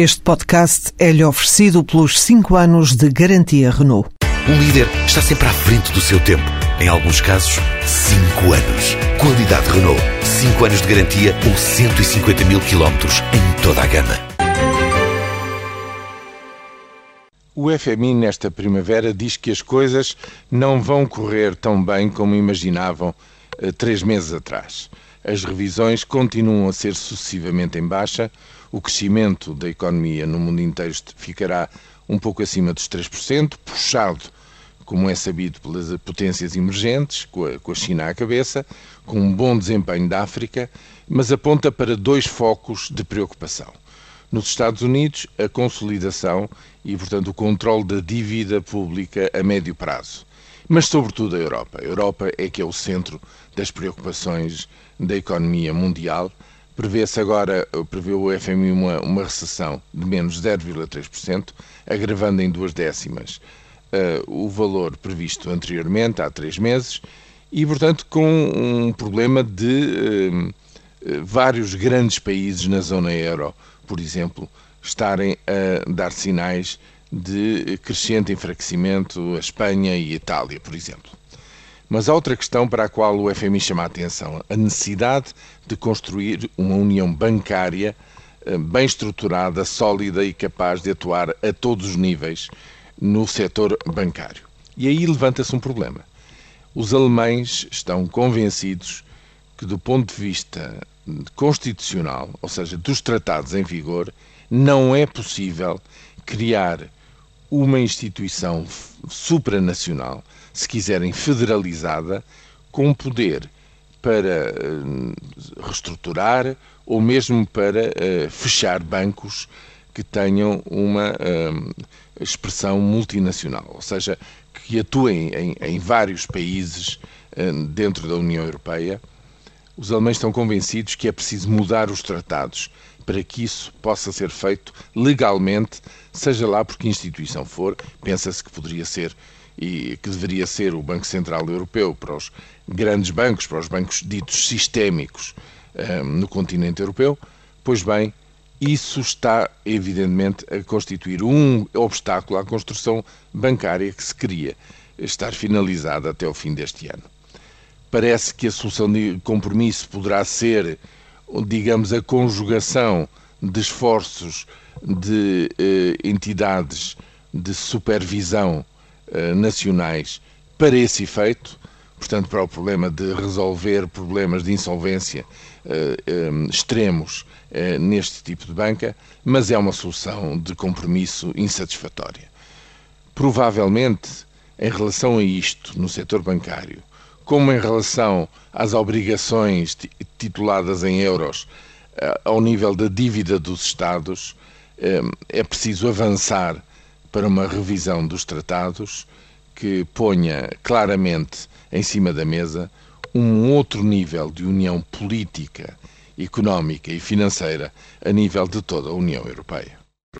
Este podcast é-lhe oferecido pelos 5 anos de garantia Renault. Um líder está sempre à frente do seu tempo. Em alguns casos, 5 anos. Qualidade Renault. 5 anos de garantia ou 150 mil quilómetros em toda a gama. O FMI nesta primavera diz que as coisas não vão correr tão bem como imaginavam uh, três meses atrás. As revisões continuam a ser sucessivamente em baixa, o crescimento da economia no mundo inteiro ficará um pouco acima dos 3%, puxado, como é sabido, pelas potências emergentes, com a, China à cabeça, com um bom desempenho da África, mas aponta para dois focos de preocupação. Nos Estados Unidos, a consolidação e, portanto, o controle da dívida pública a médio prazo. Mas, sobretudo, a Europa. A Europa é que é o centro das preocupações da economia mundial Prevê-se agora, prevê o FMI uma, uma recessão de menos 0,3%, agravando em duas décimas uh, o valor previsto anteriormente, há três meses, e, portanto, com um problema de uh, vários grandes países na zona euro, por exemplo, estarem a dar sinais de crescente enfraquecimento, a Espanha e a Itália, por exemplo. Mas há outra questão para a qual o FMI chama a atenção: a necessidade de construir uma união bancária eh, bem estruturada, sólida e capaz de atuar a todos os níveis no setor bancário. E aí levanta-se um problema. Os alemães estão convencidos que, do ponto de vista constitucional, ou seja, dos tratados em vigor, não é possível criar uma instituição supranacional, se quiserem federalizada, com poder para uh, reestruturar ou mesmo para uh, fechar bancos que tenham uma uh, expressão multinacional, ou seja, que atuem em, em vários países dentro da União Europeia. Os alemães estão convencidos que é preciso mudar os tratados para que isso possa ser feito legalmente, seja lá por que instituição for. Pensa-se que poderia ser e que deveria ser o Banco Central Europeu para os grandes bancos, para os bancos ditos sistémicos um, eh, no continente europeu. Pois bem, isso está evidentemente a constituir um obstáculo à construção bancária que se queria estar finalizada até o fim deste ano. Parece que a solução de compromisso poderá ser digamos, a conjugação de esforços de eh, entidades de supervisão eh, nacionais para esse efeito, portanto, para o problema de resolver problemas de insolvência eh, eh extremos eh, neste tipo de banca, mas é uma solução de compromisso insatisfatória. Provavelmente, em relação a isto, no setor bancário, como em relação às obrigações tituladas em euros eh, ao nível da dívida dos Estados, eh, é preciso avançar para uma revisão dos tratados que ponha claramente em cima da mesa um outro nível de união política, económica e financeira a nível de toda a União Europeia.